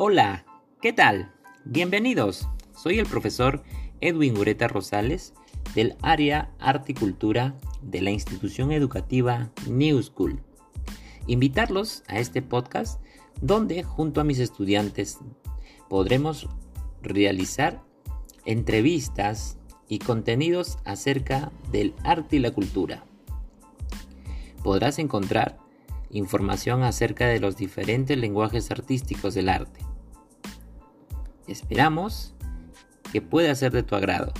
Hola, ¿qué tal? Bienvenidos. Soy el profesor Edwin Ureta Rosales del área Arte y Cultura de la institución educativa New School. Invitarlos a este podcast donde junto a mis estudiantes podremos realizar entrevistas y contenidos acerca del arte y la cultura. Podrás encontrar información acerca de los diferentes lenguajes artísticos del arte. Esperamos que pueda ser de tu agrado.